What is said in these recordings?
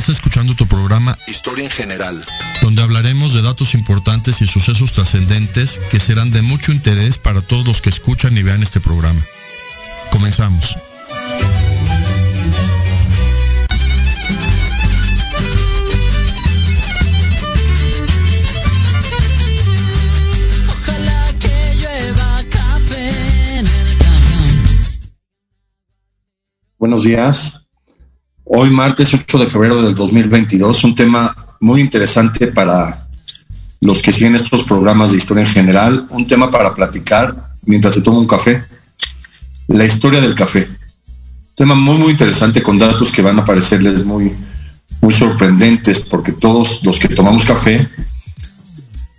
Estás escuchando tu programa Historia en General, donde hablaremos de datos importantes y sucesos trascendentes que serán de mucho interés para todos los que escuchan y vean este programa. Comenzamos. Buenos días. Hoy martes 8 de febrero del 2022, un tema muy interesante para los que siguen estos programas de historia en general, un tema para platicar mientras se toma un café, la historia del café. Tema muy muy interesante con datos que van a parecerles muy muy sorprendentes porque todos los que tomamos café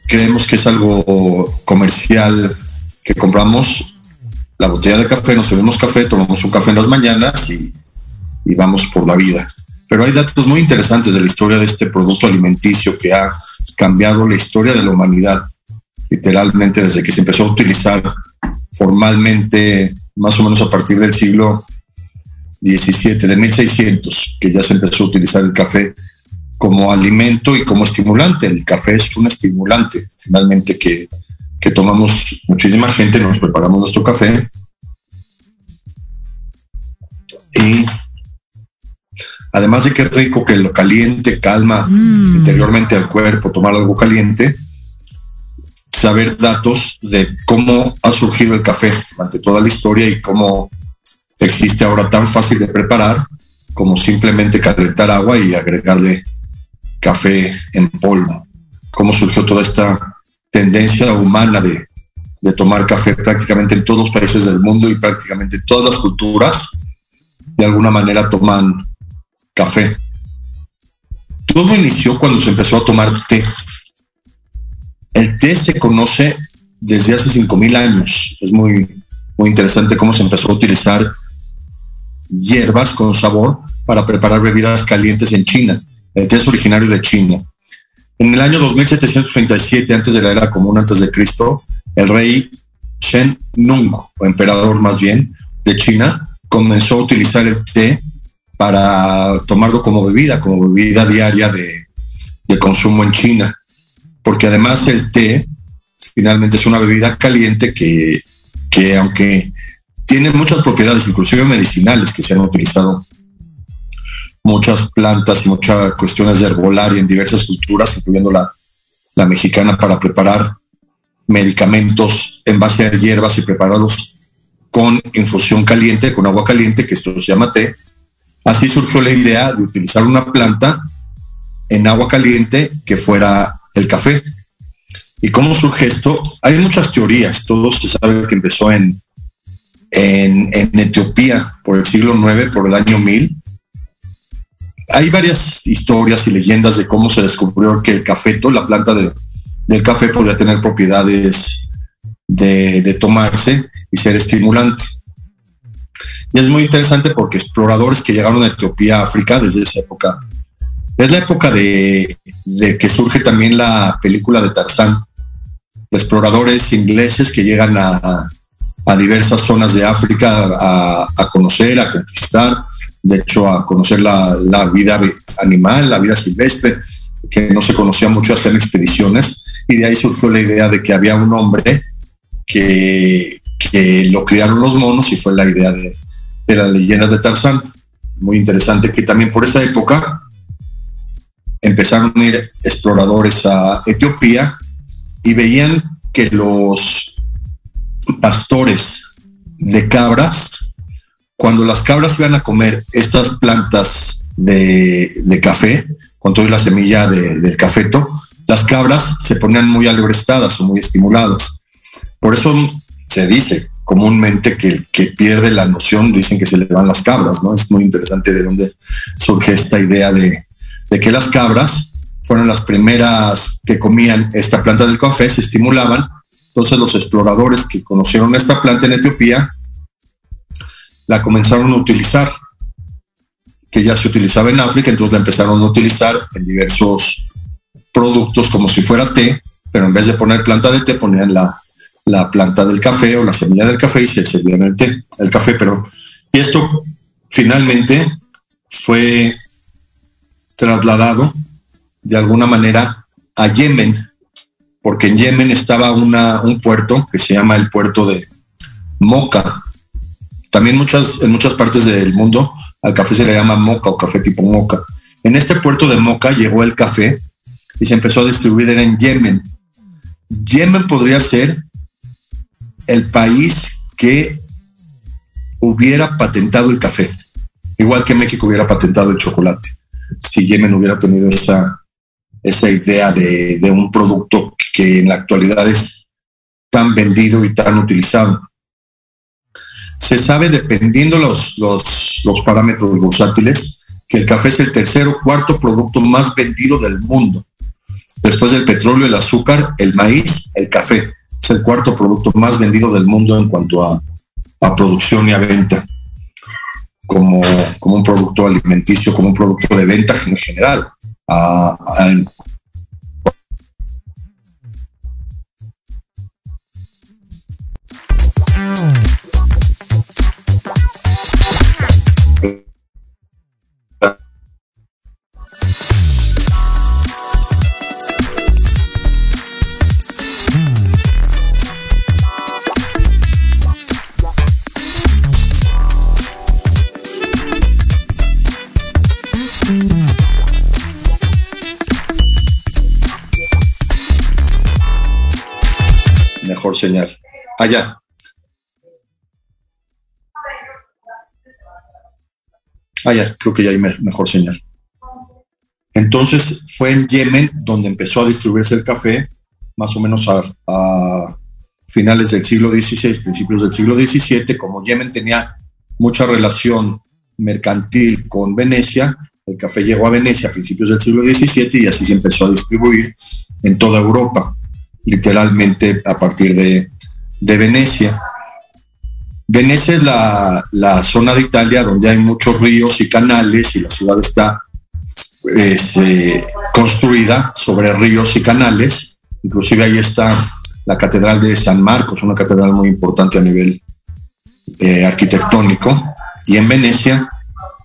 creemos que es algo comercial que compramos la botella de café, nos servimos café, tomamos un café en las mañanas y, y vamos por la vida. Pero hay datos muy interesantes de la historia de este producto alimenticio que ha cambiado la historia de la humanidad, literalmente desde que se empezó a utilizar formalmente, más o menos a partir del siglo XVII, de 1600, que ya se empezó a utilizar el café como alimento y como estimulante. El café es un estimulante, finalmente, que, que tomamos muchísima gente, nos preparamos nuestro café y además de que es rico, que lo caliente, calma interiormente al cuerpo, tomar algo caliente, saber datos de cómo ha surgido el café durante toda la historia y cómo existe ahora tan fácil de preparar como simplemente calentar agua y agregarle café en polvo. Cómo surgió toda esta tendencia humana de, de tomar café prácticamente en todos los países del mundo y prácticamente en todas las culturas, de alguna manera toman café. Todo inició cuando se empezó a tomar té. El té se conoce desde hace 5.000 años. Es muy, muy interesante cómo se empezó a utilizar hierbas con sabor para preparar bebidas calientes en China. El té es originario de China. En el año 2737, antes de la era común, antes de Cristo, el rey Shen Nung, o emperador más bien, de China, comenzó a utilizar el té para tomarlo como bebida, como bebida diaria de, consumo en China. Porque además el té finalmente es una bebida caliente que, que aunque tiene muchas propiedades, inclusive medicinales, que se han utilizado muchas plantas y muchas cuestiones de herbolaria en diversas culturas, incluyendo la, la mexicana, para preparar medicamentos en base a hierbas y prepararlos con infusión caliente, con agua caliente, que esto se llama té. Así surgió la idea de utilizar una planta en agua caliente que fuera el café. ¿Y cómo surge esto? Hay muchas teorías. Todo se sabe que empezó en, en, Etiopía por el siglo IX, por el año 1000. Hay varias historias y leyendas de cómo se descubrió que el cafeto, la planta de, del café, podía tener propiedades de, de tomarse y ser estimulante. Y es muy interesante porque exploradores que llegaron a Etiopía, África, desde esa época, es la época de, de que surge también la película de Tarzán. Exploradores ingleses que llegan a, a diversas zonas de África a, a, conocer, a conquistar, de hecho a conocer la, la, vida animal, la vida silvestre, que no se conocía mucho, hacían expediciones, y de ahí surgió la idea de que había un hombre que, que lo criaron los monos y fue la idea de, de la leyenda de Tarzán. Muy interesante que también por esa época empezaron a ir exploradores a Etiopía y veían que los pastores de cabras, cuando las cabras iban a comer estas plantas de, café, con toda la semilla de, del cafeto, las cabras se ponían muy alebrestadas o muy estimuladas. Por eso se dice comúnmente que pierde la noción dicen que se le van las cabras, ¿no? Es muy interesante de dónde surge esta idea de, de que las cabras fueron las primeras que comían esta planta del café, se estimulaban. Entonces los exploradores que conocieron esta planta en Etiopía la comenzaron a utilizar, que ya se utilizaba en África, entonces la empezaron a utilizar en diversos productos como si fuera té, pero en vez de poner planta de té ponían la, la planta del café o la semilla del café y se servían el té, el café, pero y esto finalmente fue trasladado de alguna manera a Yemen, porque en Yemen estaba una, un puerto que se llama el puerto de Moca. También muchas, en muchas partes del mundo al café se le llama moca o café tipo moca. En este puerto de Moca llegó el café y se empezó a distribuir en Yemen. Yemen podría ser el país que hubiera patentado el café, igual que México hubiera patentado el chocolate, si Yemen hubiera tenido esa, esa idea de, de un producto que en la actualidad es tan vendido y tan utilizado. Se sabe, dependiendo los, los, los parámetros bursátiles, que el café es el tercer o cuarto producto más vendido del mundo. Después del petróleo, el azúcar, el maíz, el café. Es el cuarto producto más vendido del mundo en cuanto a, a producción y a venta, como, como, un producto alimenticio, como un producto de venta en general. A, a, Allá. Allá, creo que ya hay me mejor señal. Entonces fue en Yemen donde empezó a distribuirse el café, más o menos a, a finales del siglo XVI, principios del siglo XVII, como Yemen tenía mucha relación mercantil con Venecia, el café llegó a Venecia a principios del siglo XVII y así se empezó a distribuir en toda Europa literalmente a partir de, de Venecia. Venecia es la, la, zona de Italia donde hay muchos ríos y canales y la ciudad está es, eh, construida sobre ríos y canales. Inclusive ahí está la Catedral de San Marcos, una catedral muy importante a nivel eh, arquitectónico. Y en Venecia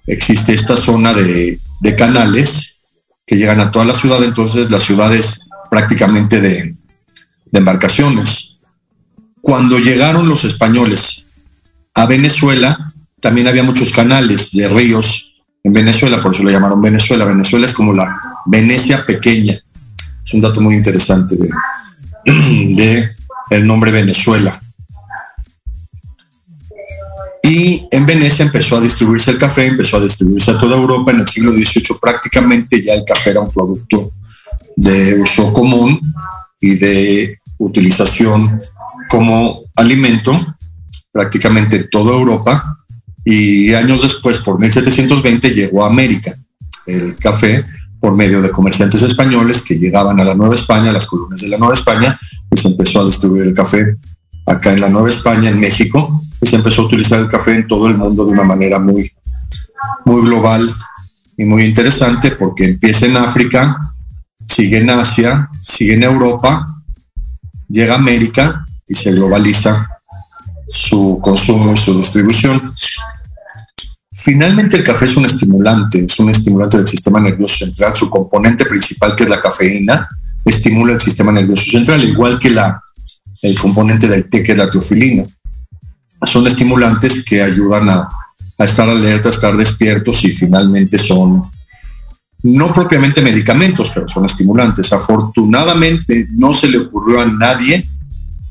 existe esta zona de, de canales que llegan a toda la ciudad, entonces la ciudad es prácticamente de, de embarcaciones. Cuando llegaron los españoles a Venezuela, también había muchos canales de ríos en Venezuela, por eso le llamaron Venezuela. Venezuela es como la Venecia pequeña. Es un dato muy interesante de el nombre Venezuela. Y en Venecia empezó a distribuirse el café, empezó a distribuirse a toda Europa. En el siglo XVIII prácticamente ya el café era un producto de uso común y de utilización como alimento prácticamente en toda Europa y años después, por 1720, llegó a América el café por medio de comerciantes españoles que llegaban a la Nueva España, a las colonias de la Nueva España, y se empezó a distribuir el café acá en la Nueva España, en México, y se empezó a utilizar el café en todo el mundo de una manera muy, muy global y muy interesante porque empieza en África, sigue en Asia, sigue en Europa, llega a América y se globaliza su consumo y su distribución. Finalmente el café es un estimulante, es un estimulante del sistema nervioso central. Su componente principal, que es la cafeína, estimula el sistema nervioso central, igual que la, el componente del té, que es la teofilina. Son estimulantes que ayudan a, a estar alerta, a estar despiertos y finalmente son no propiamente medicamentos, pero son estimulantes. Afortunadamente no se le ocurrió a nadie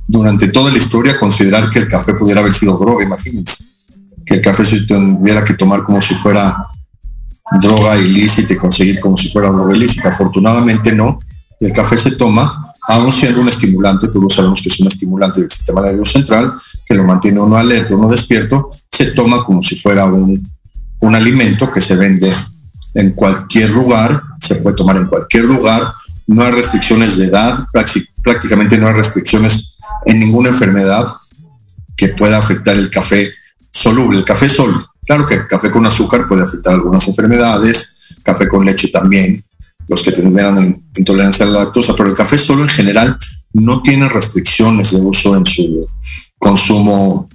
durante toda la historia considerar que el café pudiera haber sido droga, imagínense, que el café se tuviera que tomar como si fuera droga ilícita y conseguir como si fuera droga ilícita. Afortunadamente no, el café se toma, aún siendo un estimulante, todos sabemos que es un estimulante del sistema nervioso central, que lo mantiene uno alerta, uno despierto, se toma como si fuera un, un alimento que se vende en cualquier lugar, se puede tomar en cualquier lugar, no hay restricciones de edad, prácticamente no hay restricciones en ninguna enfermedad que pueda afectar el café soluble, el café solo. Claro que café con azúcar puede afectar algunas enfermedades, café con leche también, los que tendrán intolerancia a la lactosa, pero el café solo en general no tiene restricciones de uso en su consumo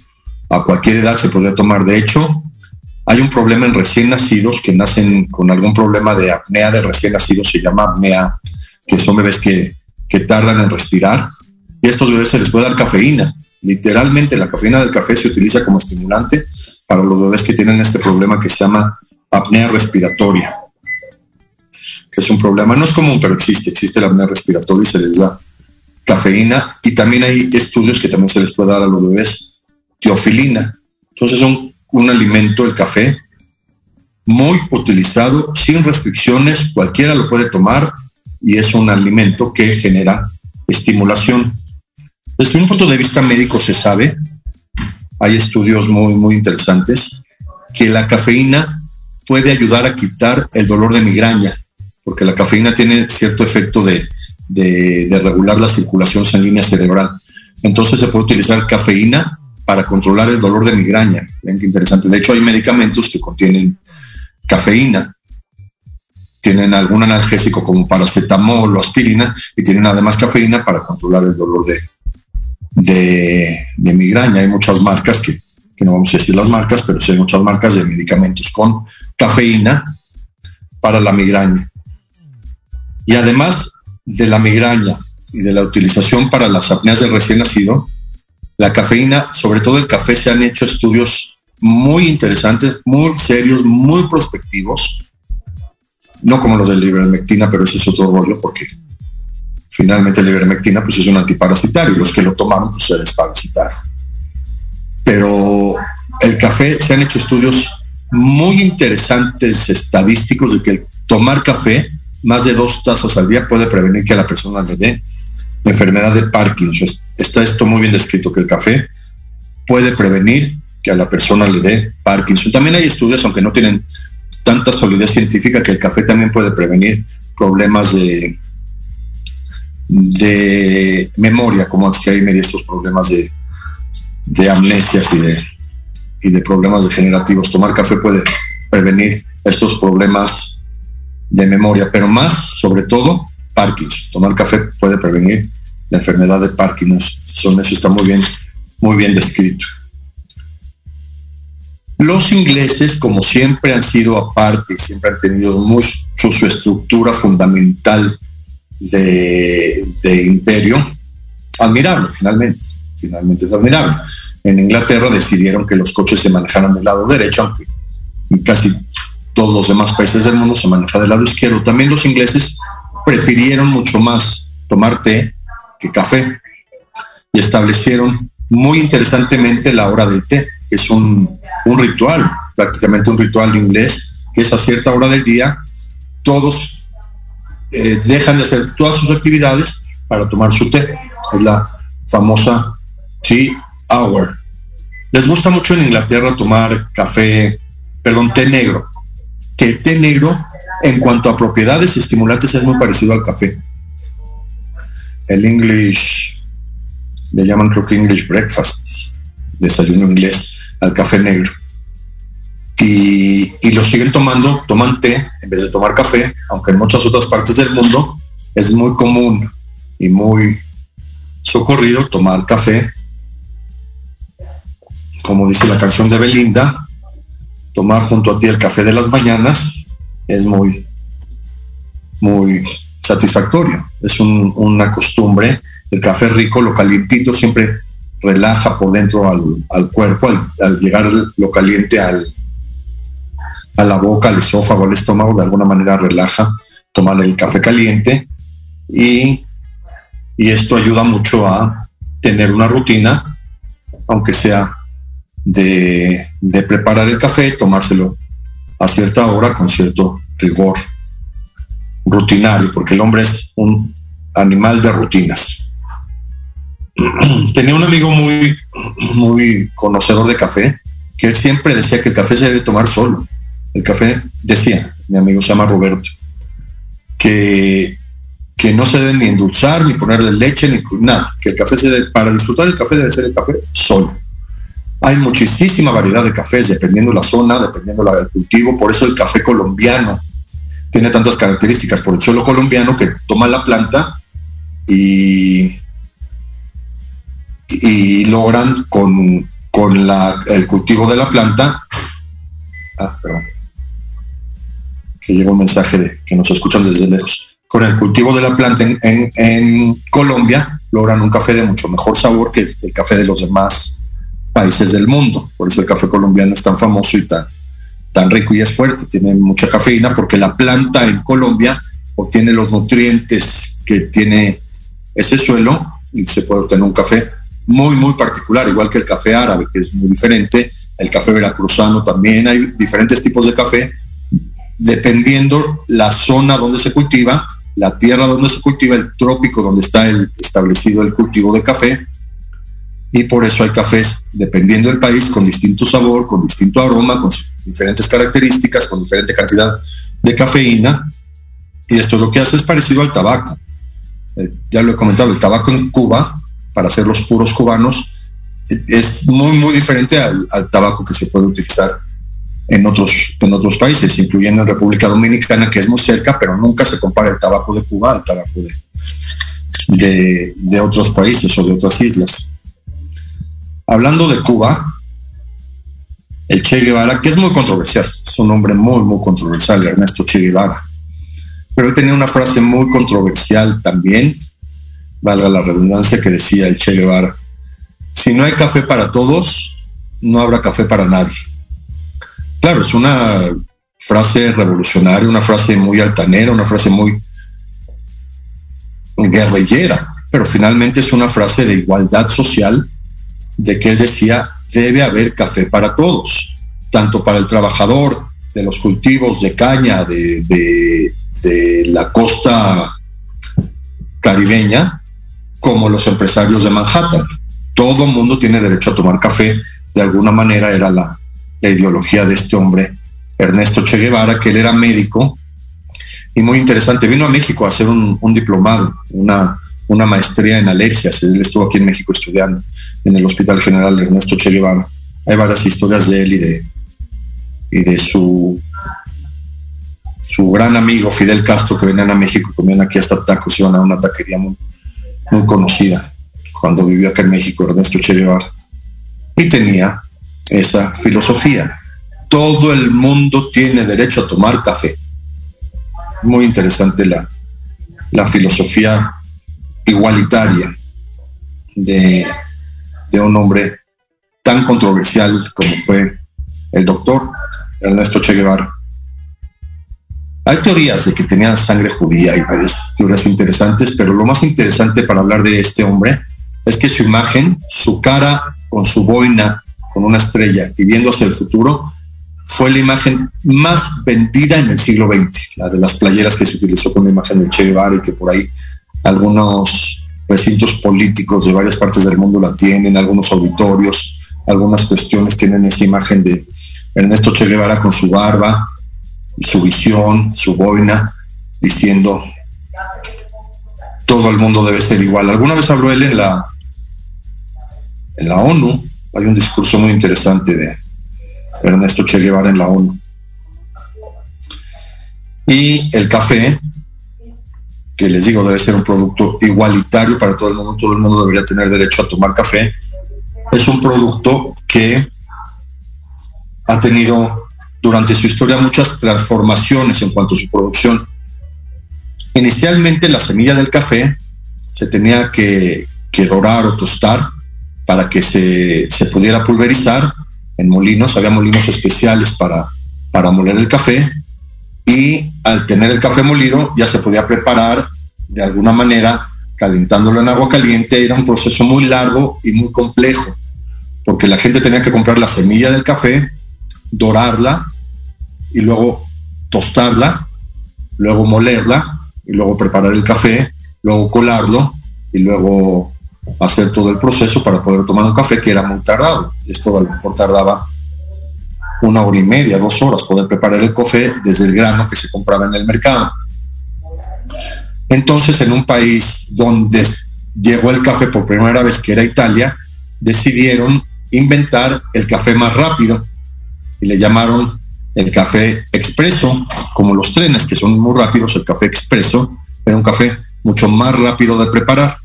a cualquier edad se podría tomar. De hecho, hay un problema en recién nacidos que nacen con algún problema de apnea de recién nacidos, se llama apnea, que son bebés que, que tardan en respirar. Y a estos bebés se les puede dar cafeína. Literalmente la cafeína del café se utiliza como estimulante para los bebés que tienen este problema que se llama apnea respiratoria, que es un problema, no es común, pero existe, existe la apnea respiratoria y se les da cafeína y también hay estudios que también se les puede dar a los bebés teofilina. Entonces es un, un alimento, el café, muy utilizado, sin restricciones, cualquiera lo puede tomar y es un alimento que genera estimulación. Desde un punto de vista médico se sabe hay estudios muy, muy interesantes, que la cafeína puede ayudar a quitar el dolor de migraña, porque la cafeína tiene cierto efecto de, de, regular la circulación sanguínea cerebral. Entonces se puede utilizar cafeína para controlar el dolor de migraña. Ven qué interesante. De hecho, hay medicamentos que contienen cafeína. Tienen algún analgésico como paracetamol o aspirina y tienen además cafeína para controlar el dolor de, de, migraña. Hay muchas marcas que, que, no vamos a decir las marcas, pero sí hay muchas marcas de medicamentos con cafeína para la migraña. Y además de la migraña y de la utilización para las apneas del recién nacido, la cafeína, sobre todo el café, se han hecho estudios muy interesantes, muy serios, muy prospectivos, no como los de la ivermectina, pero ese es otro rollo porque finalmente la ivermectina pues es un antiparasitario los que lo tomaron pues se desparasitaron. Pero el café, se han hecho estudios muy interesantes estadísticos de que tomar café más de dos tazas al día puede prevenir que a la persona le dé enfermedad de Parkinson. Está esto muy bien descrito, que el café puede prevenir que a la persona le dé Parkinson. También hay estudios, aunque no tienen tanta solidez científica, que el café también puede prevenir problemas de de memoria, como y estos problemas de, de amnesias y de, y de problemas degenerativos. Tomar café puede prevenir estos problemas de memoria, pero más, sobre todo, Parkinson. Tomar café puede prevenir la enfermedad de Parkinson. Eso está muy bien, muy bien descrito. Los ingleses, como siempre han sido aparte, siempre han tenido mucho su estructura fundamental de, imperio, admirable finalmente, finalmente es admirable. En Inglaterra decidieron que los coches se manejaran del lado derecho, aunque casi todos los demás países del mundo se maneja del lado izquierdo. También los ingleses prefirieron mucho más tomar té que café y establecieron muy interesantemente la hora del té, que es un, un ritual, prácticamente un ritual inglés, que es a cierta hora del día, todos eh, dejan de hacer todas sus actividades para tomar su té. Es la famosa tea hour. Les gusta mucho en Inglaterra tomar café, perdón, té negro. Que el té negro, en cuanto a propiedades estimulantes, es muy parecido al café. El English, le llaman creo que English breakfast, desayuno inglés, al café negro y, lo siguen tomando, toman té en vez de tomar café, aunque en muchas otras partes del mundo es muy común y muy socorrido tomar café. Como dice la canción de Belinda, tomar junto a ti el café de las mañanas es muy, muy satisfactorio. Es una costumbre. El café rico, lo calientito, siempre relaja por dentro al, cuerpo, al llegar lo caliente al, a la boca, al esófago, al estómago, de alguna manera relaja tomar el café caliente y, y esto ayuda mucho a tener una rutina, aunque sea de, de preparar el café, tomárselo a cierta hora con cierto rigor rutinario, porque el hombre es un animal de rutinas. tenía un amigo muy, muy conocedor de café, que él siempre decía que el café se debe tomar solo. El café, decía, mi amigo se llama Roberto, que, que no se debe ni endulzar, ni ponerle leche, ni nada, que el café se debe, para disfrutar el café debe ser el café solo. Hay muchísima variedad de cafés, dependiendo la zona, dependiendo del cultivo, por eso el café colombiano tiene tantas características, por el suelo colombiano que toma la planta y, y logran con, con la, el cultivo de la planta. Ah, perdón. Que llega un mensaje de que nos escuchan desde lejos. Con el cultivo de la planta en, en, en Colombia logran un café de mucho mejor sabor que el café de los demás países del mundo. Por eso el café colombiano es tan famoso y tan, tan rico y es fuerte. Tiene mucha cafeína porque la planta en Colombia obtiene los nutrientes que tiene ese suelo y se puede obtener un café muy, muy particular, igual que el café árabe, que es muy diferente, el café veracruzano también, hay diferentes tipos de café, dependiendo la zona donde se cultiva, la tierra donde se cultiva, el trópico donde está establecido el cultivo de café, y por eso hay cafés, dependiendo del país, con distinto sabor, con distinto aroma, con diferentes características, con diferente cantidad de cafeína, y esto lo que hace es parecido al tabaco. Eh, ya lo he comentado, el tabaco en Cuba para hacer los puros cubanos es muy, muy diferente al, al, tabaco que se puede utilizar en otros, en otros países, incluyendo en República Dominicana, que es muy cerca, pero nunca se compara el tabaco de Cuba al tabaco de, de, de otros países o de otras islas. Hablando de Cuba, el Che Guevara, que es muy controversial, es un hombre muy, muy controversial, Ernesto Che Guevara, pero él tenía una frase muy controversial también, valga la redundancia, que decía el Che Guevara, si no hay café para todos, no habrá café para nadie. Claro, es una frase revolucionaria, una frase muy altanera, una frase muy guerrillera, pero finalmente es una frase de igualdad social, de que él decía, debe haber café para todos, tanto para el trabajador de los cultivos de caña de, la costa caribeña, como los empresarios de Manhattan. Todo mundo tiene derecho a tomar café. De alguna manera era la, la ideología de este hombre, Ernesto Che Guevara, que él era médico y muy interesante. Vino a México a hacer un, un diplomado, una, una, maestría en alergias. Él estuvo aquí en México estudiando en el Hospital General Ernesto Che Guevara. Hay varias historias de él y de, y de su, su gran amigo Fidel Castro que venían a México, comían aquí hasta tacos, iban a una taquería muy, muy conocida cuando vivió acá en México Ernesto Che Guevara. Y tenía esa filosofía. Todo el mundo tiene derecho a tomar café. Muy interesante la, la filosofía igualitaria de, de un hombre tan controversial como fue el doctor Ernesto Che Guevara. Hay teorías de que tenía sangre judía y varias teorías interesantes, pero lo más interesante para hablar de este hombre es que su imagen, su cara con su boina, con una estrella y viendo hacia el futuro, fue la imagen más vendida en el siglo XX, la de las playeras que se utilizó con la imagen de Che Guevara y que por ahí algunos recintos políticos de varias partes del mundo la tienen, algunos auditorios, algunas cuestiones tienen esa imagen de Ernesto Che Guevara con su barba su visión, su boina, diciendo todo el mundo debe ser igual. Alguna vez habló él en la en la ONU, hay un discurso muy interesante de Ernesto Che Guevara en la ONU. Y el café, que les digo debe ser un producto igualitario para todo el mundo, todo el mundo debería tener derecho a tomar café, es un producto que ha tenido durante su historia muchas transformaciones en cuanto a su producción. Inicialmente la semilla del café se tenía que, que dorar o tostar para que se, se, pudiera pulverizar en molinos, había molinos especiales para, para moler el café y al tener el café molido ya se podía preparar de alguna manera calentándolo en agua caliente, era un proceso muy largo y muy complejo, porque la gente tenía que comprar la semilla del café, dorarla y luego tostarla, luego molerla y luego preparar el café, luego colarlo y luego hacer todo el proceso para poder tomar un café que era muy tardado. Esto a lo mejor tardaba una hora y media, dos horas poder preparar el café desde el grano que se compraba en el mercado. Entonces, en un país donde llegó el café por primera vez, que era Italia, decidieron inventar el café más rápido y le llamaron el café expreso, como los trenes que son muy rápidos, el café expreso era un café mucho más rápido de preparar,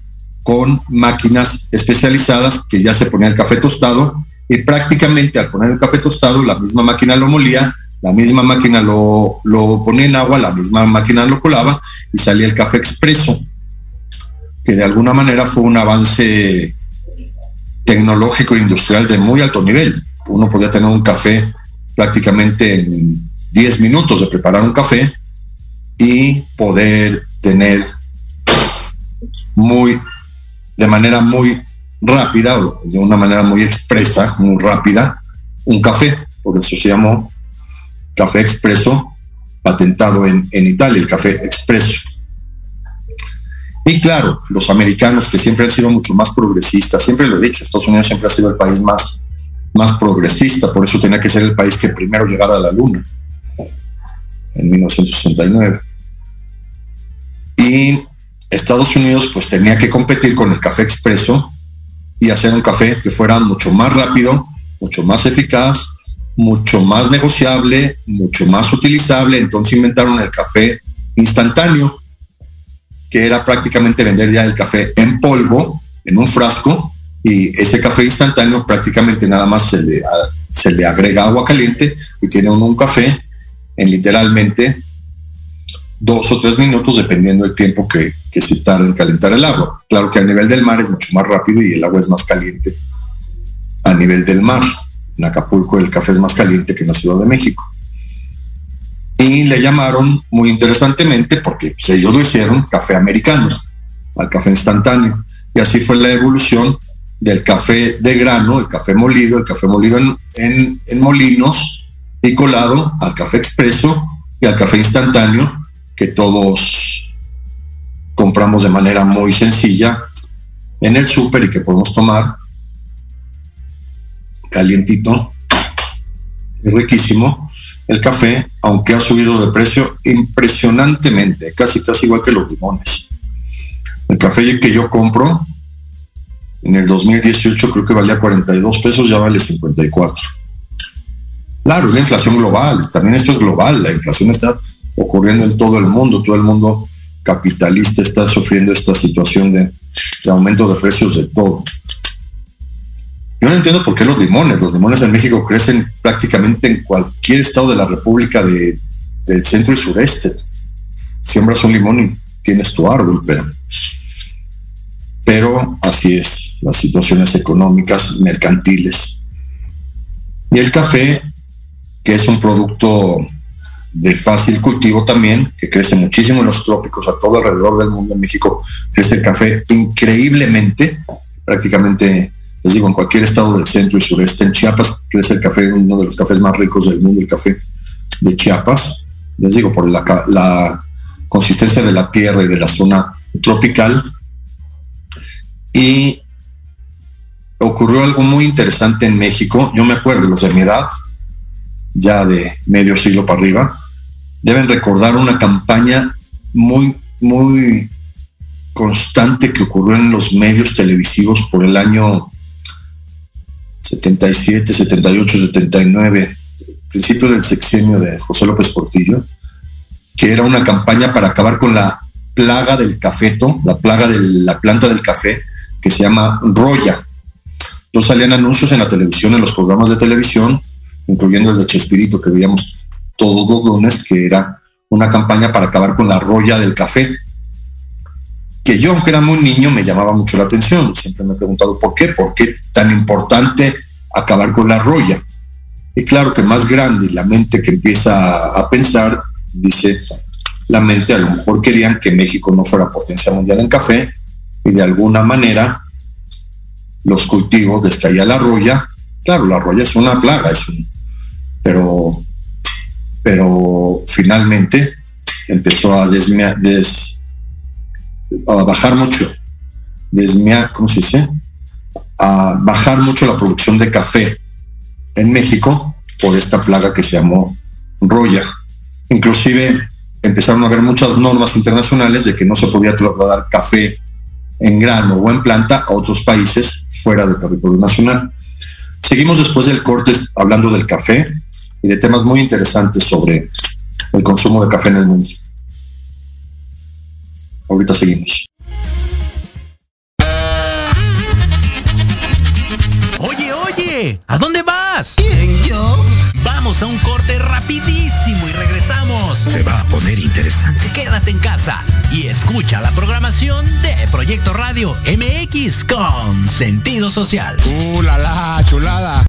con máquinas especializadas que ya se ponía el café tostado y prácticamente al poner el café tostado, la misma máquina lo molía, la misma máquina lo, lo ponía en agua, la misma máquina lo colaba y salía el café expreso, que de alguna manera fue un avance tecnológico e industrial de muy alto nivel. Uno podía tener un café prácticamente en 10 minutos de preparar un café y poder tener muy de manera muy rápida o de una manera muy expresa, muy rápida, un café, por eso se llamó café expreso, patentado en, en Italia, el café expreso. Y claro, los americanos que siempre han sido mucho más progresistas, siempre lo he dicho, Estados Unidos siempre ha sido el país más, más progresista, por eso tenía que ser el país que primero llegara a la luna, en 1969. Y Estados Unidos pues tenía que competir con el café expreso y hacer un café que fuera mucho más rápido, mucho más eficaz, mucho más negociable, mucho más utilizable. Entonces inventaron el café instantáneo, que era prácticamente vender ya el café en polvo, en un frasco, y ese café instantáneo prácticamente nada más se le, se le agrega agua caliente y tiene un café en literalmente dos o tres minutos dependiendo del tiempo que, que se tarda en calentar el agua. Claro que a nivel del mar es mucho más rápido y el agua es más caliente a nivel del mar. En Acapulco el café es más caliente que en la Ciudad de México. Y le llamaron muy interesantemente, porque pues, ellos lo hicieron, café americano, al café instantáneo. Y así fue la evolución del café de grano, el café molido, el café molido en, en, en molinos y colado al café expreso y al café instantáneo que todos compramos de manera muy sencilla en el súper y que podemos tomar calientito y riquísimo. El café, aunque ha subido de precio impresionantemente, casi casi igual que los limones. El café que yo compro en el 2018 creo que valía 42 pesos, ya vale 54. Claro, es la inflación global, también esto es global, la inflación está ocurriendo en todo el mundo, todo el mundo capitalista está sufriendo esta situación de, de aumento de precios de todo. Yo no entiendo por qué los limones, los limones en México crecen prácticamente en cualquier estado de la República de, del centro y sureste. Siembras un limón y tienes tu árbol, pero, pero así es, las situaciones económicas, mercantiles. Y el café, que es un producto de fácil cultivo también, que crece muchísimo en los trópicos, a todo alrededor del mundo. En México crece el café increíblemente, prácticamente, les digo, en cualquier estado del centro y sureste. En Chiapas crece el café, uno de los cafés más ricos del mundo, el café de Chiapas. Les digo, por la, la consistencia de la tierra y de la zona tropical. Y ocurrió algo muy interesante en México. Yo me acuerdo, los de mi edad, ya de medio siglo para arriba, deben recordar una campaña muy, muy constante que ocurrió en los medios televisivos por el año 77, 78, 79, principio del sexenio de José López Portillo, que era una campaña para acabar con la plaga del cafeto, la plaga de la planta del café, que se llama roya. Entonces salían anuncios en la televisión, en los programas de televisión, incluyendo el de Chespirito que veíamos todos los lunes, que era una campaña para acabar con la roya del café. Que yo, aunque era muy niño, me llamaba mucho la atención. Siempre me he preguntado por qué, por qué tan importante acabar con la roya. Y claro que más grande la mente que empieza a pensar, dice la mente, a lo mejor querían que México no fuera potencia mundial en café y de alguna manera los cultivos les caía la roya. Claro, la roya es una plaga, es un, pero pero finalmente empezó a, desmea, des, a bajar mucho desmiar, ¿cómo se dice? A bajar mucho la producción de café en México por esta plaga que se llamó Roya. Inclusive empezaron a haber muchas normas internacionales de que no se podía trasladar café en grano o en planta a otros países fuera del territorio nacional. Seguimos después del corte hablando del café y de temas muy interesantes sobre el consumo de café en el mundo. Ahorita seguimos. Oye, oye, ¿a dónde vas? ¿Quién, yo? Vamos a un corte rapidísimo y regresamos. Se va a poner interesante. Quédate en casa y escucha la programación de Proyecto Radio MX con sentido social. ¡Uh, la, la chulada!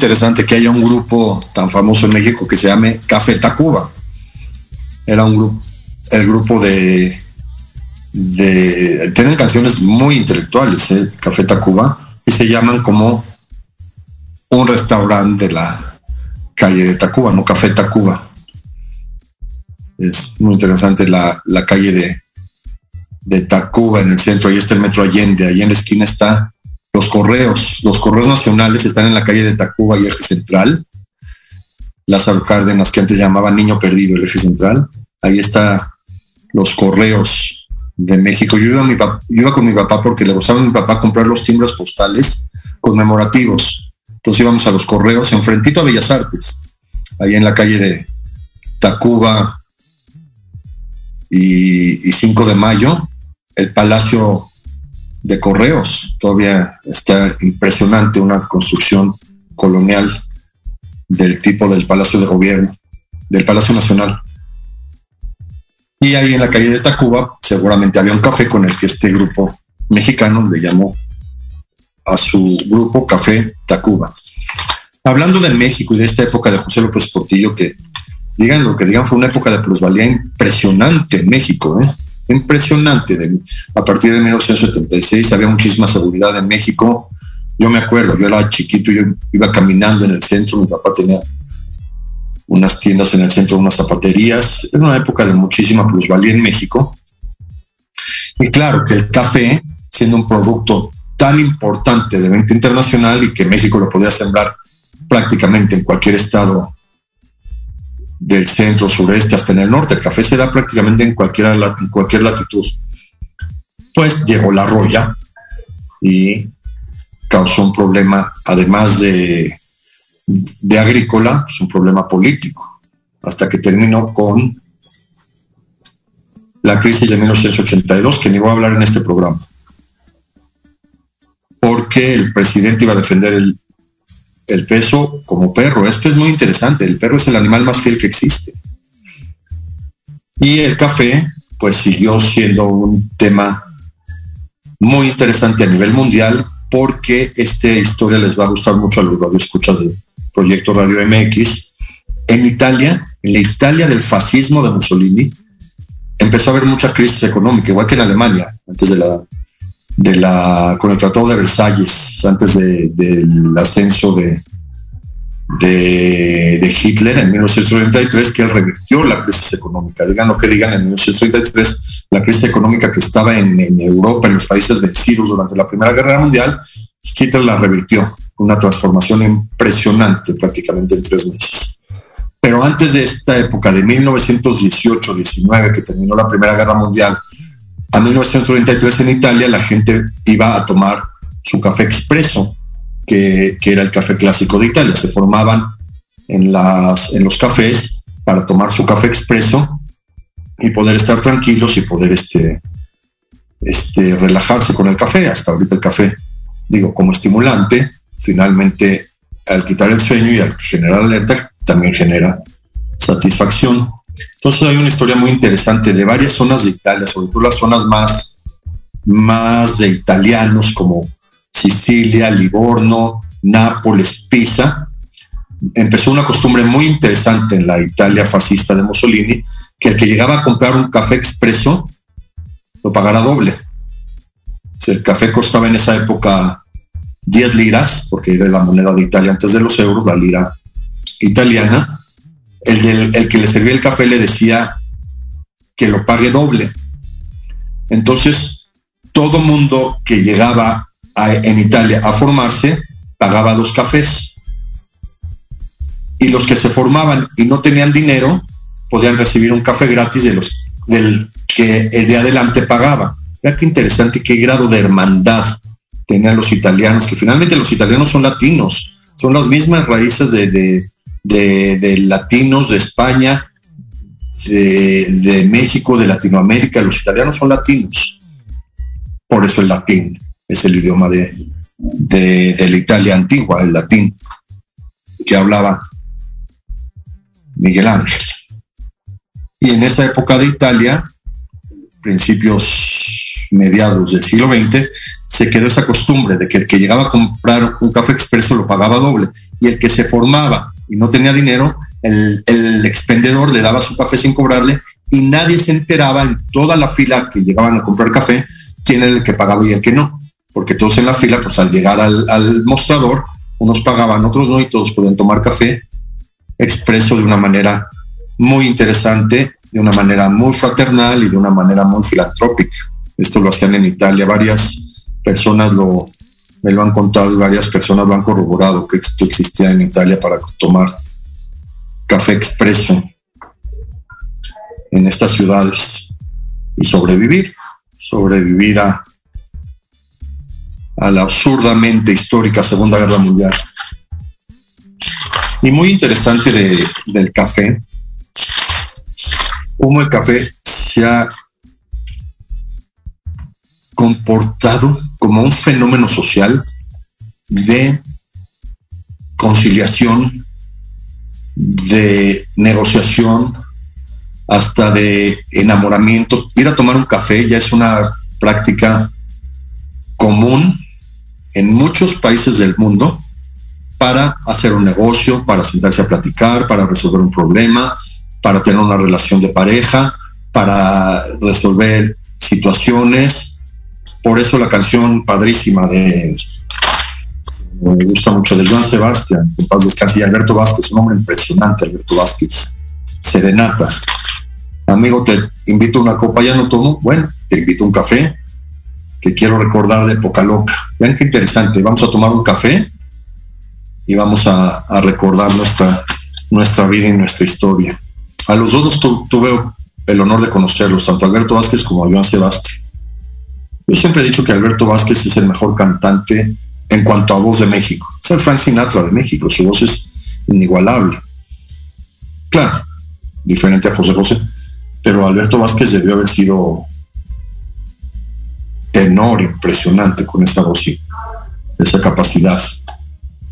Interesante que haya un grupo tan famoso en México que se llame Café Tacuba. Era un grupo, el grupo de, de tienen canciones muy intelectuales, ¿eh? Café Tacuba, y se llaman como un restaurante de la calle de Tacuba, no Café Tacuba. Es muy interesante la, la calle de, de Tacuba en el centro, ahí está el metro Allende, ahí en la esquina está los correos, los correos nacionales están en la calle de Tacuba y eje central. Lázaro Cárdenas, que antes llamaba Niño Perdido, el eje central. Ahí está los correos de México. Yo iba, yo iba con mi papá porque le gustaba a mi papá comprar los timbres postales conmemorativos. Entonces íbamos a los correos enfrentito a Bellas Artes, ahí en la calle de Tacuba y, y 5 de Mayo, el Palacio de correos. Todavía está impresionante una construcción colonial del tipo del Palacio de Gobierno, del Palacio Nacional. Y ahí en la calle de Tacuba seguramente había un café con el que este grupo mexicano le llamó a su grupo Café Tacuba. Hablando de México y de esta época de José López Portillo, que digan lo que digan, fue una época de plusvalía impresionante en México, ¿eh? Impresionante. A partir de 1976 había muchísima seguridad en México. Yo me acuerdo, yo era chiquito, yo iba caminando en el centro, mi papá tenía unas tiendas en el centro, unas zapaterías. Era una época de muchísima plusvalía en México. Y claro que el café, siendo un producto tan importante de venta internacional y que México lo podía sembrar prácticamente en cualquier estado del centro, sureste, hasta en el norte. El café se da prácticamente en cualquier, en cualquier latitud. Pues llegó la roya y causó un problema, además de, de agrícola, pues un problema político, hasta que terminó con la crisis de 1982, que ni voy a hablar en este programa, porque el presidente iba a defender el, el peso como perro. Esto es muy interesante, el perro es el animal más fiel que existe. Y el café, pues siguió siendo un tema muy interesante a nivel mundial porque esta historia les va a gustar mucho a los radioescuchas de Proyecto Radio MX. En Italia, en la Italia del fascismo de Mussolini, empezó a haber mucha crisis económica, igual que en Alemania, antes de la, de la con el Tratado de Versalles, antes de- del ascenso de, Hitler en 1933, que él revirtió la crisis económica. Digan lo que digan, en 1933, la crisis económica que estaba en, en Europa, en los países vencidos durante la Primera Guerra Mundial, Hitler la revirtió. Una transformación impresionante prácticamente en tres meses. Pero antes de esta época, de 1918-19, que terminó la Primera Guerra Mundial, a 1933 en Italia, la gente iba a tomar su café expreso, que, era el café clásico de Italia. Se formaban en, las, en los cafés para tomar su café expreso y poder estar tranquilos y poder este, este, relajarse con el café. Hasta ahorita el café, digo, como estimulante, finalmente al quitar el sueño y al generar alerta, también genera satisfacción. Entonces hay una historia muy interesante de varias zonas de Italia, sobre todo las zonas más, más de italianos como Sicilia, Livorno, Nápoles, Pisa. Empezó una costumbre muy interesante en la Italia fascista de Mussolini, que el que llegaba a comprar un café expreso lo pagara doble. El café costaba en esa época 10 liras, porque era la moneda de Italia antes de los euros, la lira italiana, el, el que le servía el café le decía que lo pague doble. Entonces, todo mundo que llegaba en Italia a formarse pagaba dos cafés. Y los que se formaban y no tenían dinero podían recibir un café gratis de los, del que el de adelante pagaba. Mira qué interesante qué grado de hermandad tenían los italianos, que finalmente los italianos son latinos, son las mismas raíces de, de- de latinos de España, de, de México, de Latinoamérica. Los italianos son latinos. Por eso el latín es el idioma de, de, de la Italia antigua, el latín, que hablaba Miguel Ángel. Y en esa época de Italia, principios mediados del siglo XX, se quedó esa costumbre de que el que llegaba a comprar un café expreso lo pagaba doble y el que se formaba y no tenía dinero, el, el expendedor le daba su café sin cobrarle y nadie se enteraba en toda la fila que llegaban a comprar café quién era el que pagaba y el que no, porque todos en la fila, pues al llegar al, al mostrador, unos pagaban, otros no y todos podían tomar café expreso de una manera muy interesante, de una manera muy fraternal y de una manera muy filantrópica. Esto lo hacían en Italia, varias personas lo, me lo han contado y varias personas lo han corroborado que esto existía en Italia para tomar café expreso en estas ciudades y sobrevivir, sobrevivir a, la absurdamente histórica Segunda Guerra Mundial. Y muy interesante de- del café, cómo el café se ha comportado como un fenómeno social de conciliación, de negociación, hasta de enamoramiento. Ir a tomar un café ya es una práctica común en muchos países del mundo para hacer un negocio, para sentarse a platicar, para resolver un problema, para tener una relación de pareja, para resolver situaciones. Por eso la canción padrísima de me gusta mucho de Joan Sebastián, que paz descanse, y Alberto Vázquez, un hombre impresionante, Alberto Vázquez. Serenata. Amigo, te invito a una copa, ya no tomo. Bueno, te invito a un café, que quiero recordar de época loca. Vean qué interesante. Vamos a tomar un café y vamos a, a recordar nuestra, nuestra vida y nuestra historia. A los dos tu- tuve el honor de conocerlos, tanto Alberto Vázquez como a Joan Sebastián. Yo siempre he dicho que Alberto Vázquez es el mejor cantante en cuanto a voz de México. Es el Frank Sinatra de México, su voz es inigualable. Claro, diferente a José José, pero Alberto Vázquez debió haber sido tenor impresionante con esa voz y esa capacidad.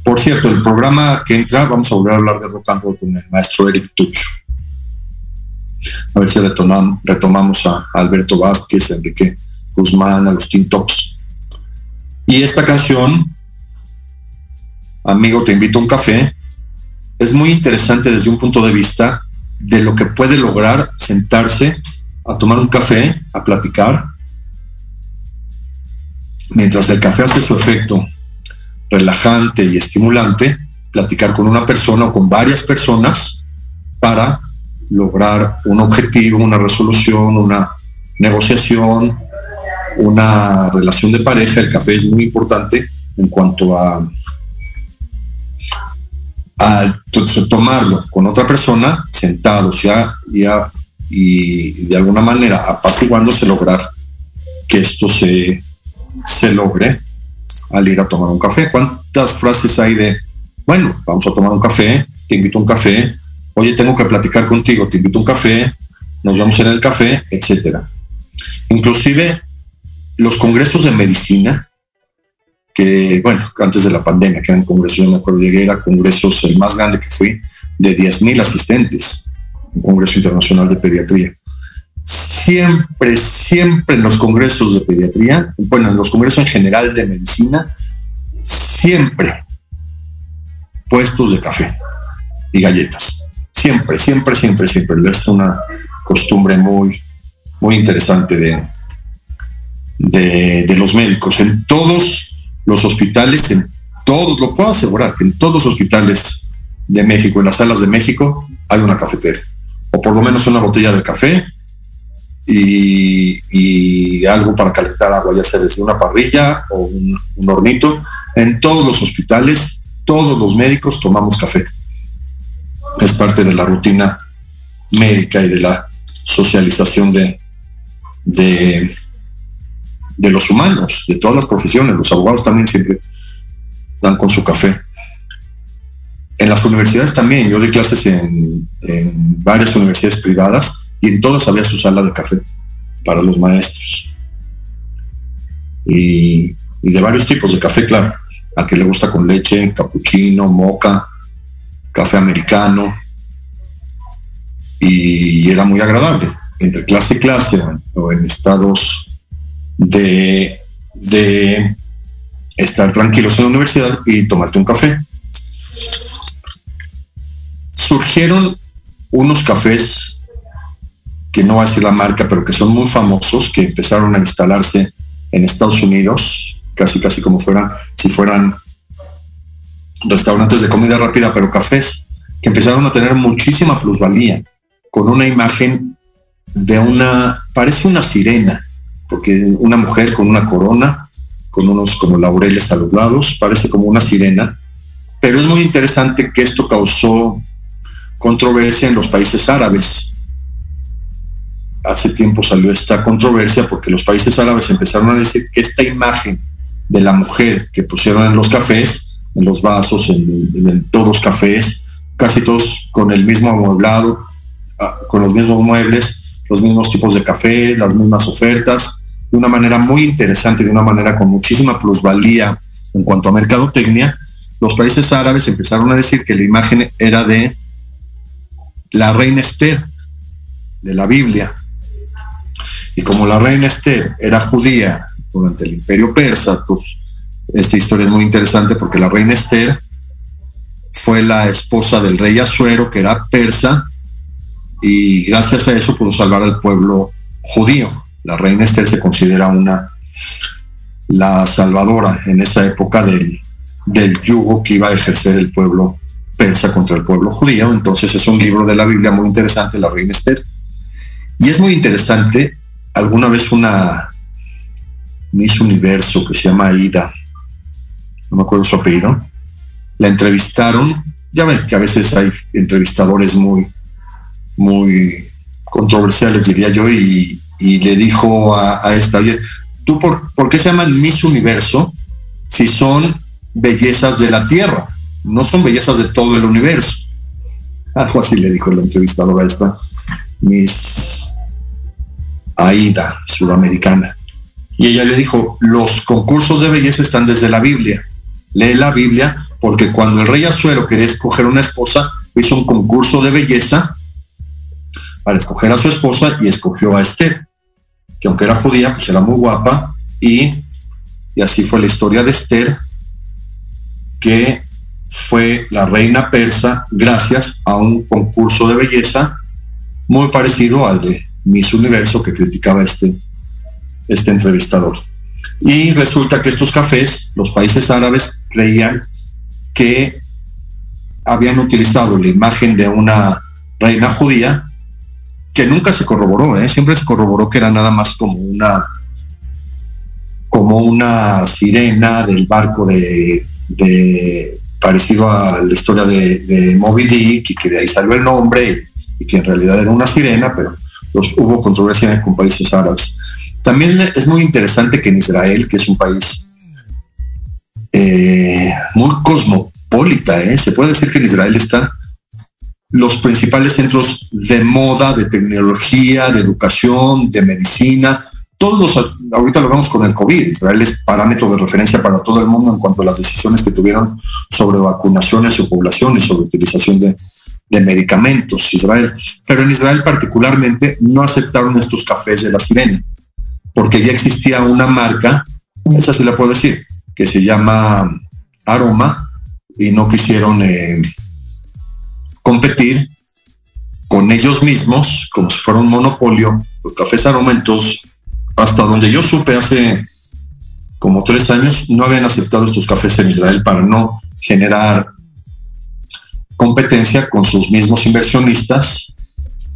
Por cierto, el programa que entra, vamos a volver a hablar de rock and roll con el maestro Eric Tucho. A ver si retomam- retomamos a Alberto Vázquez, Enrique Guzmán, a los. Y esta canción, amigo, te invito a un café, es muy interesante desde un punto de vista de lo que puede lograr sentarse a tomar un café, a platicar, mientras el café hace su efecto relajante y estimulante, platicar con una persona o con varias personas para lograr un objetivo, una resolución, una negociación, una relación de pareja. El café es muy importante en cuanto a, a to- tomarlo con otra persona, sentados ya, ya y de alguna manera apaciguándose lograr que esto se, se logre al ir a tomar un café. ¿Cuántas frases hay de, bueno, vamos a tomar un café, te invito a un café, oye, tengo que platicar contigo, te invito a un café, nos vemos en el café, etcétera. Inclusive los congresos de medicina, que, bueno, antes de la pandemia, que eran congresos, yo me acuerdo, llegué, congresos, el más grande que fui, de 10.000 asistentes, un congreso internacional de pediatría siempre, siempre en los congresos de pediatría, bueno, en los congresos en general de medicina, siempre puestos de café y galletas. Siempre, siempre, siempre, siempre. Es una costumbre muy, muy interesante de, de, los médicos. En todos los hospitales, en todos, lo puedo asegurar, en todos los hospitales de México, en las salas de México, hay una cafetera. O por lo menos una botella de café y, y algo para calentar agua, ya sea desde una parrilla o un, un hornito. En todos los hospitales, todos los médicos tomamos café. Es parte de la rutina médica y de la socialización de, de, de los humanos, de todas las profesiones. Los abogados también siempre dan con su café. En las universidades también, yo doy clases en, en varias universidades privadas y en todas había su sala de café para los maestros. Y, y, de varios tipos de café, claro. A que le gusta con leche, cappuccino, moca, café americano. Y era muy agradable. Entre clase y clase o en estados de, de estar tranquilos en la universidad y tomarte un café. Surgieron unos cafés que no va la marca, pero que son muy famosos, que empezaron a instalarse en Estados Unidos, casi casi como fueran, si fueran restaurantes de comida rápida, pero cafés, que empezaron a tener muchísima plusvalía, con una imagen de una, parece una sirena, porque una mujer con una corona, con unos como laureles a los lados, parece como una sirena, pero es muy interesante que esto causó controversia en los países árabes, hace tiempo salió esta controversia porque los países árabes empezaron a decir que esta imagen de la mujer que pusieron en los cafés, en los vasos, en, en todos los cafés, casi todos con el mismo amueblado, con los mismos muebles, los mismos tipos de café, las mismas ofertas, de una manera muy interesante, de una manera con muchísima plusvalía en cuanto a mercadotecnia, los países árabes empezaron a decir que la imagen era de la reina Esther, de la Biblia, y como la reina Esther era judía durante el imperio persa. Entonces, esta historia es muy interesante porque la reina Esther fue la esposa del rey Asuero, que era persa, y gracias a eso pudo salvar al pueblo judío. La reina Esther se considera una la salvadora en esa época del, del yugo que iba a ejercer el pueblo persa contra el pueblo judío. Entonces es un libro de la Biblia muy interesante, la reina Esther. Y es muy interesante, alguna vez una Miss Universo que se llama Aida, no me acuerdo su apellido, la entrevistaron, ya ven que a veces hay entrevistadores muy, muy controversiales, diría yo, y, y le dijo a, esta, oye, ¿tú por, por, qué se llaman Miss Universo si son bellezas de la Tierra? No son bellezas de todo el universo. Algo así le dijo la entrevistadora esta, Miss Aida, sudamericana. Y ella le dijo, los concursos de belleza están desde la Biblia. Lee la Biblia porque cuando el rey Azuero quería escoger una esposa, hizo un concurso de belleza para escoger a su esposa y escogió a Esther, que aunque era judía, pues era muy guapa y, y así fue la historia de Esther, que fue la reina persa gracias a un concurso de belleza muy parecido al de Miss Universo que criticaba este, este entrevistador. Y resulta que estos cafés, los países árabes creían que habían utilizado la imagen de una reina judía que nunca se corroboró, ¿eh? siempre se corroboró que era nada más como una como una sirena del barco de, parecido a la historia de, de, Moby Dick y que de ahí salió el nombre y, que en realidad era una sirena, pero hubo controversia con países árabes. También es muy interesante que en Israel, que es un país eh, muy cosmopolita, ¿eh? se puede decir que en Israel están los principales centros de moda, de tecnología, de educación, de medicina, todos los, ahorita lo vemos con el COVID, Israel es parámetro de referencia para todo el mundo en cuanto a las decisiones que tuvieron sobre vacunaciones o poblaciones, sobre utilización de, medicamentos, Israel. Pero en Israel particularmente no aceptaron estos cafés de la sirena, porque ya existía una marca, esa sí la puedo decir, que se llama Aroma, y no quisieron eh, competir con ellos mismos, como si fuera un monopolio, los cafés Aroma, entonces hasta donde yo supe hace como tres años, no habían aceptado estos cafés en Israel para no generar competencia con sus mismos inversionistas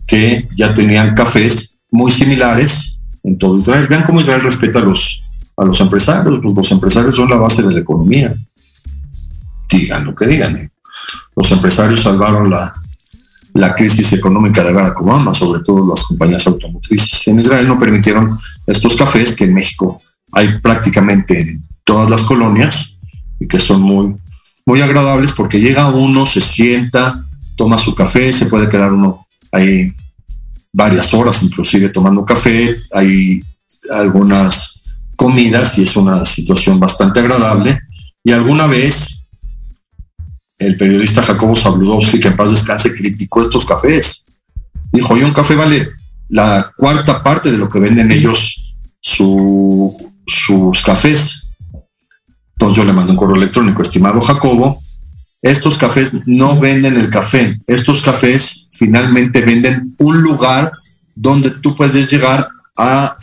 que ya tenían cafés muy similares en todo Israel. Vean cómo Israel respeta a los, a los empresarios. Los empresarios son la base de la economía. Digan lo que digan. Los empresarios salvaron la, crisis económica de Barack Obama, sobre todo las compañías automotrices. En Israel no permitieron estos cafés que en México hay prácticamente en todas las colonias y que son muy, muy agradables porque llega uno, se sienta, toma su café, se puede quedar uno ahí varias horas inclusive tomando café, hay algunas comidas y es una situación bastante agradable. Y alguna vez el periodista Jacobo Zabludowski, que en paz descanse, criticó estos cafés. Dijo, oye, un café vale la cuarta parte de lo que venden ellos su, sus cafés. Entonces yo le mando un correo electrónico, estimado Jacobo, estos cafés no venden el café, estos cafés finalmente venden un lugar donde tú puedes llegar a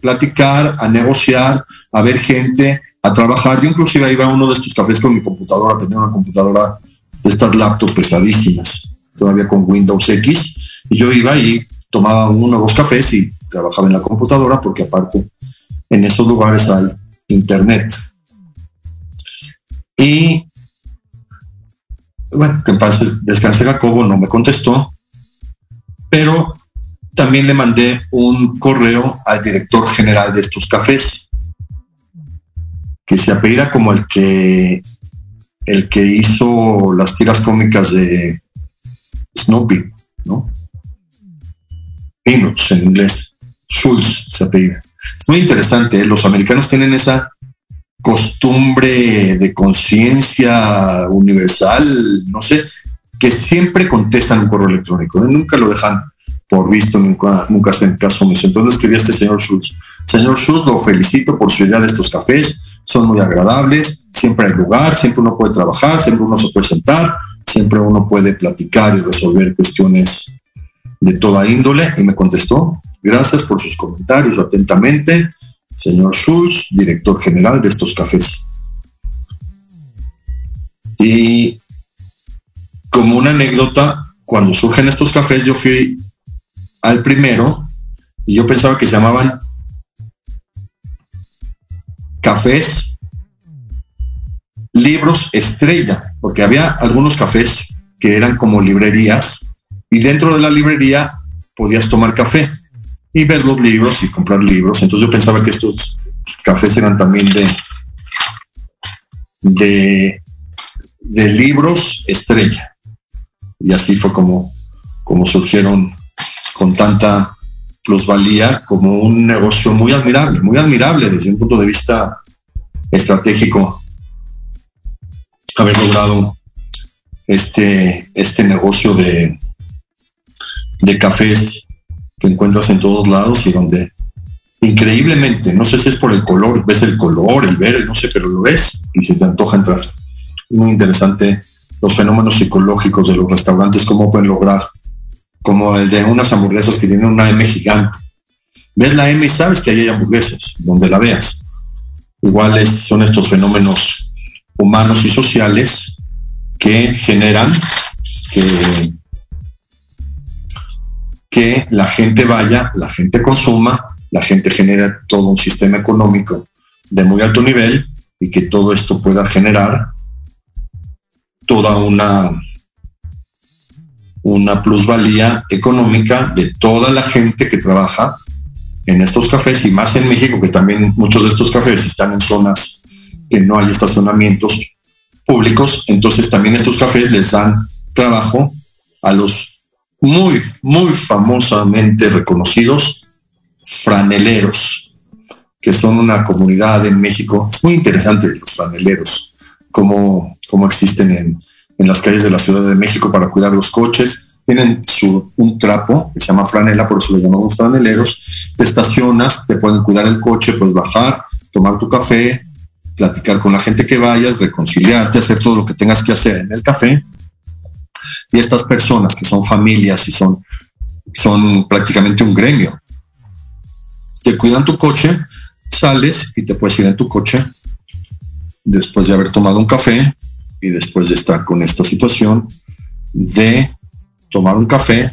platicar, a negociar, a ver gente, a trabajar. Yo inclusive iba a uno de estos cafés con mi computadora, tenía una computadora de estas laptops pesadísimas, todavía con Windows X, y yo iba y tomaba uno o dos cafés y trabajaba en la computadora porque aparte en esos lugares hay internet. Y bueno, que en paz descanse Jacobo, no me contestó, pero también le mandé un correo al director general de estos cafés, que se apellida como el que el que hizo las tiras cómicas de Snoopy, ¿no? Peanuts en inglés. Schultz se apellida. Es muy interesante, ¿eh? los americanos tienen esa costumbre de conciencia universal, no sé, que siempre contestan un correo electrónico, nunca lo dejan por visto nunca, nunca se en caso. Entonces escribí a este señor Schultz. Señor Schultz, lo felicito por su idea de estos cafés, son muy agradables, siempre hay lugar, siempre uno puede trabajar, siempre uno se puede sentar, siempre uno puede platicar y resolver cuestiones de toda índole. Y me contestó, gracias por sus comentarios, atentamente, señor Schultz, director general de estos cafés. Y como una anécdota, cuando surgen estos cafés, yo fui al primero y yo pensaba que se llamaban cafés libros estrella, porque había algunos cafés que eran como librerías y dentro de la librería podías tomar café y ver los libros y comprar libros. Entonces yo pensaba que estos cafés eran también de, de, de libros estrella. Y así fue como, como surgieron con tanta plusvalía como un negocio muy admirable, muy admirable desde un punto de vista estratégico haber logrado este, este negocio de, de cafés que encuentras en todos lados y donde increíblemente, no sé si es por el color, ves el color, el verde, no sé, pero lo ves y se te antoja entrar. Muy interesante los fenómenos psicológicos de los restaurantes, cómo pueden lograr, como el de unas hamburguesas que tienen una M gigante. Ves la M y sabes que ahí hay hamburguesas, donde la veas. Iguales son estos fenómenos humanos y sociales que generan que, que la gente vaya, la gente consuma, la gente genera todo un sistema económico de muy alto nivel y que todo esto pueda generar toda una, una plusvalía económica de toda la gente que trabaja en estos cafés y más en México, que también muchos de estos cafés están en zonas que no hay estacionamientos públicos, entonces también estos cafés les dan trabajo a los muy, muy famosamente reconocidos franeleros, que son una comunidad en México. Es muy interesante los franeleros, cómo, cómo existen en, en las calles de la Ciudad de México para cuidar los coches. Tienen su, un trapo que se llama franela, por eso lo llamamos franeleros. Te estacionas, te pueden cuidar el coche, puedes bajar, tomar tu café, platicar con la gente que vayas, reconciliarte, hacer todo lo que tengas que hacer en el café. Y estas personas que son familias y son, son prácticamente un gremio, te cuidan tu coche, sales y te puedes ir en tu coche después de haber tomado un café y después de estar con esta situación de tomar un café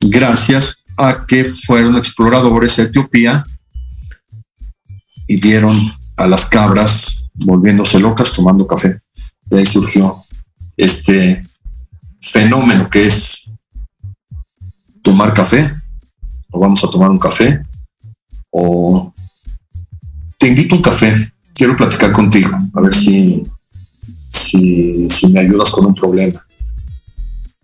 gracias a que fueron exploradores a Etiopía y vieron a las cabras volviéndose locas tomando café. De ahí surgió este fenómeno que es tomar café, o vamos a tomar un café, o te invito a un café, quiero platicar contigo, a ver si, si, me ayudas con un problema.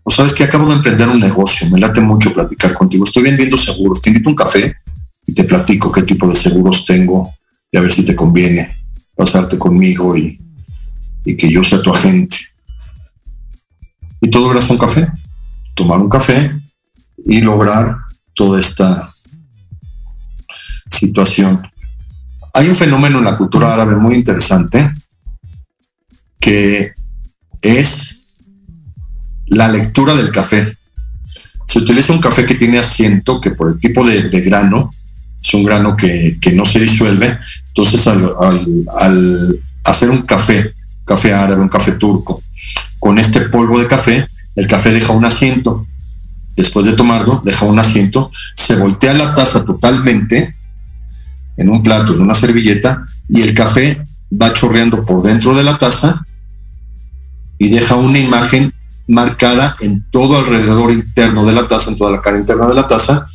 O sabes que acabo de emprender un negocio, me late mucho platicar contigo, estoy vendiendo seguros, te invito a un café y te platico qué tipo de seguros tengo y a ver si te conviene pasarte conmigo y, que yo sea tu agente. Y todo gracias un café, tomar un café y lograr toda esta situación. Hay un fenómeno en la cultura árabe muy interesante que es la lectura del café. Se utiliza un café que tiene asiento, que por el tipo de, grano, es un grano que, que, no se disuelve. Entonces, al, al, hacer un café, café árabe, un café turco, con este polvo de café, el café deja un asiento. Después de tomarlo, deja un asiento, se voltea la taza totalmente en un plato, en una servilleta, y el café va chorreando por dentro de la taza y deja una imagen marcada en todo alrededor interno de la taza, en toda la cara interna de la taza,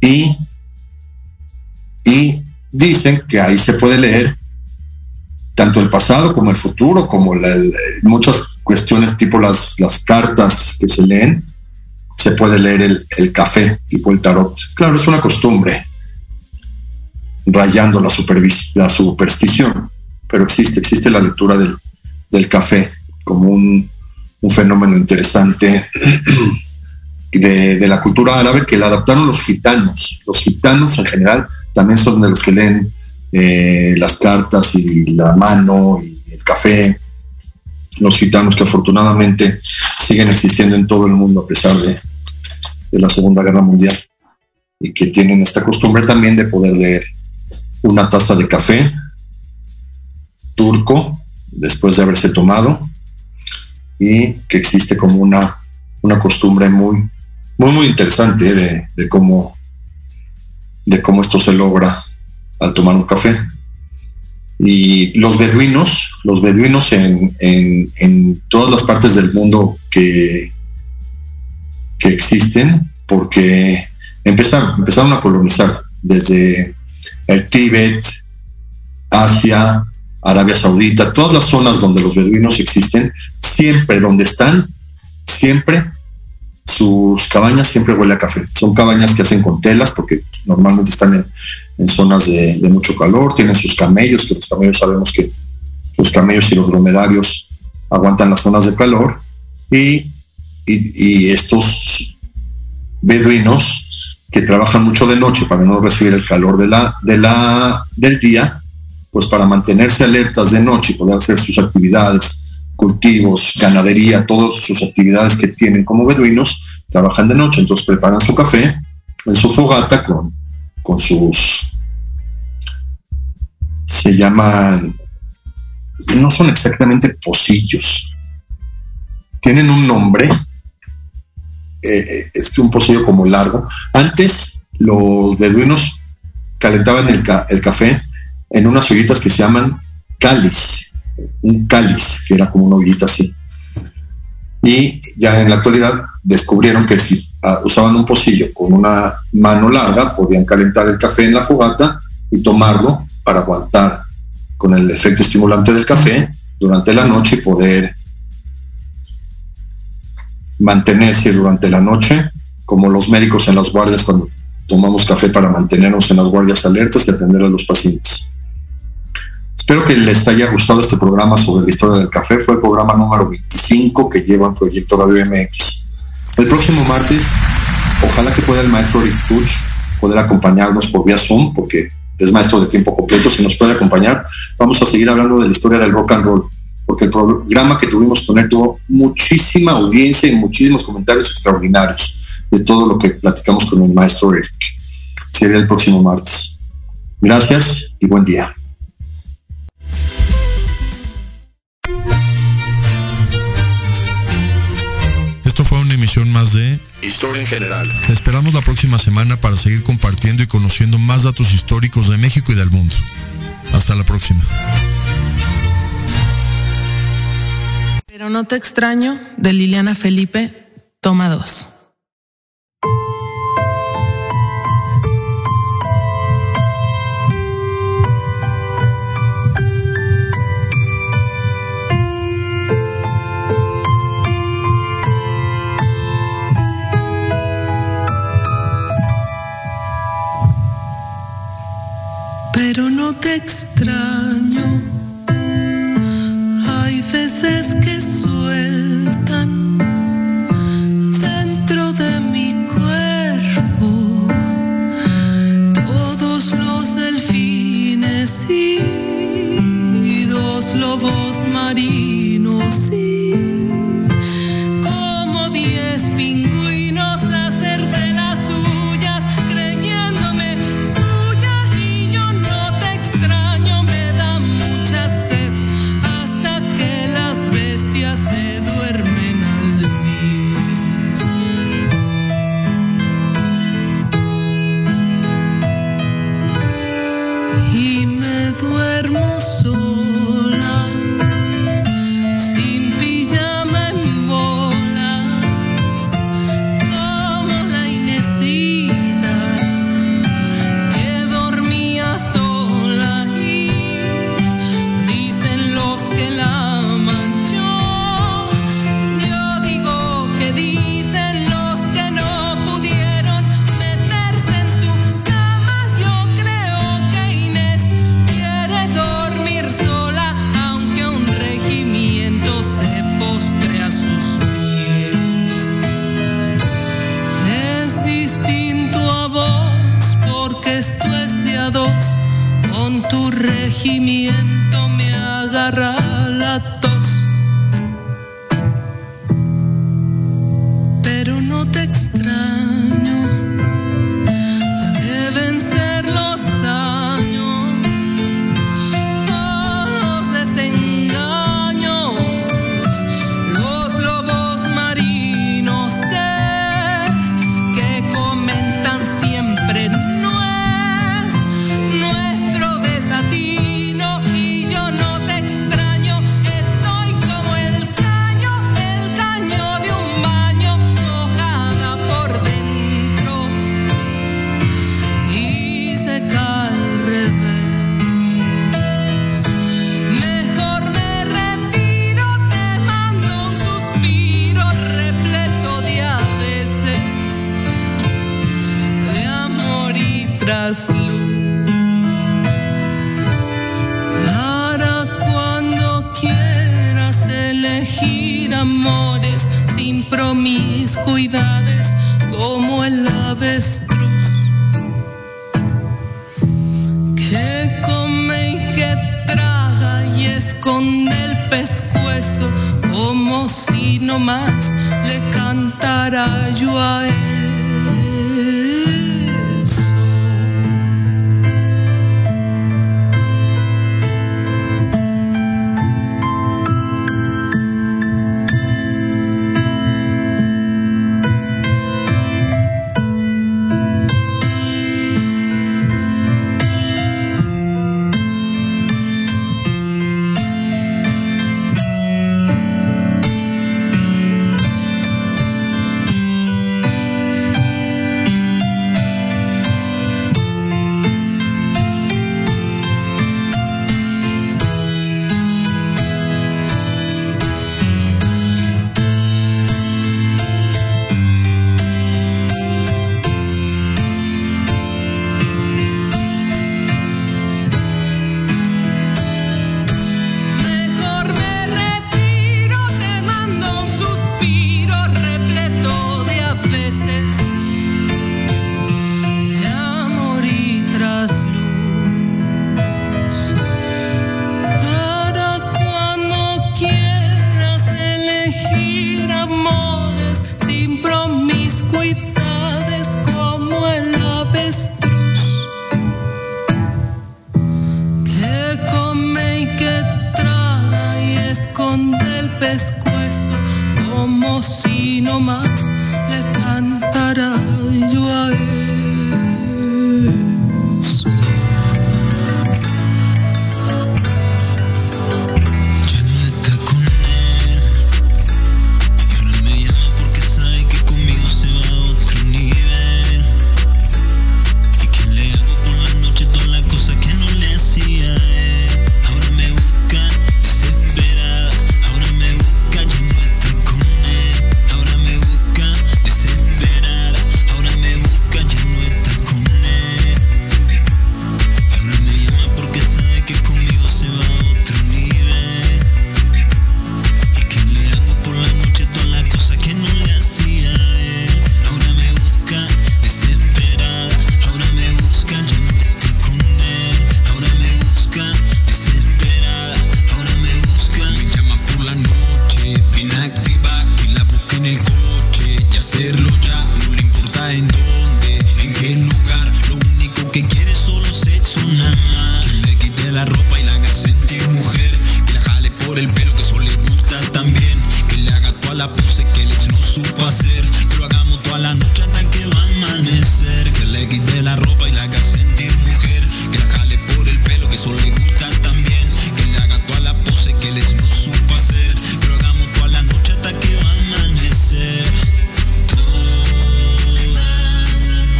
y, y dicen que ahí se puede leer tanto el pasado como el futuro, como muchas cuestiones tipo las, las cartas que se leen, se puede leer el, el café, tipo el tarot. Claro, es una costumbre, rayando la, la superstición, pero existe, existe la lectura del, del café como un, fenómeno interesante de, la cultura árabe que la adaptaron los gitanos. Los gitanos en general también son de los que leen eh, las cartas y la mano y el café. Los gitanos que afortunadamente siguen existiendo en todo el mundo a pesar de la Segunda Guerra Mundial y que tienen esta costumbre también de poder leer una taza de café turco después de haberse tomado y que existe como una, una costumbre muy, muy, muy interesante de, de cómo, de cómo esto se logra al tomar un café. Y los beduinos, los beduinos en, en, en todas las partes del mundo que, que existen, porque empezaron, empezaron a colonizar desde el Tíbet, Asia, Arabia Saudita, todas las zonas donde los beduinos existen, siempre donde están, siempre sus cabañas siempre huele a café. Son cabañas que hacen con telas porque normalmente están en, zonas de, mucho calor, tienen sus camellos, que los camellos sabemos que los camellos y los dromedarios aguantan las zonas de calor y, estos beduinos que trabajan mucho de noche para no recibir el calor de la, del día, pues para mantenerse alertas de noche y poder hacer sus actividades, cultivos, ganadería, todas sus actividades que tienen como beduinos, trabajan de noche, entonces preparan su café en su fogata con, con sus, se llaman, no son exactamente pocillos, tienen un nombre, eh, es un pocillo como largo. Antes los beduinos calentaban el, ca el café en unas ollitas que se llaman cáliz, un cáliz, que era como una ollita así. Y ya en la actualidad descubrieron que si uh, usaban un pocillo con una mano larga, podían calentar el café en la fogata y tomarlo para aguantar con el efecto estimulante del café durante la noche y poder mantenerse durante la noche, como los médicos en las guardias cuando tomamos café para mantenernos en las guardias alertas y atender a los pacientes. Espero que les haya gustado este programa sobre la historia del café. Fue el programa número 25 que lleva Proyecto Radio MX. El próximo martes, ojalá que pueda el maestro Rick Tuch poder acompañarnos por vía Zoom, porque es maestro de tiempo completo. Si nos puede acompañar, vamos a seguir hablando de la historia del rock and roll, porque el programa que tuvimos con él tuvo muchísima audiencia y muchísimos comentarios extraordinarios de todo lo que platicamos con el maestro Rick. Sería el próximo martes. Gracias y buen día. Esto fue una emisión más de Historia en general. Te esperamos la próxima semana para seguir compartiendo y conociendo más datos históricos de México y del mundo. Hasta la próxima. Pero no te extraño, de Liliana Felipe, toma dos. Pero no te extraño. Hay veces que sueltan dentro de mi cuerpo todos los delfines y dos lobos marinos y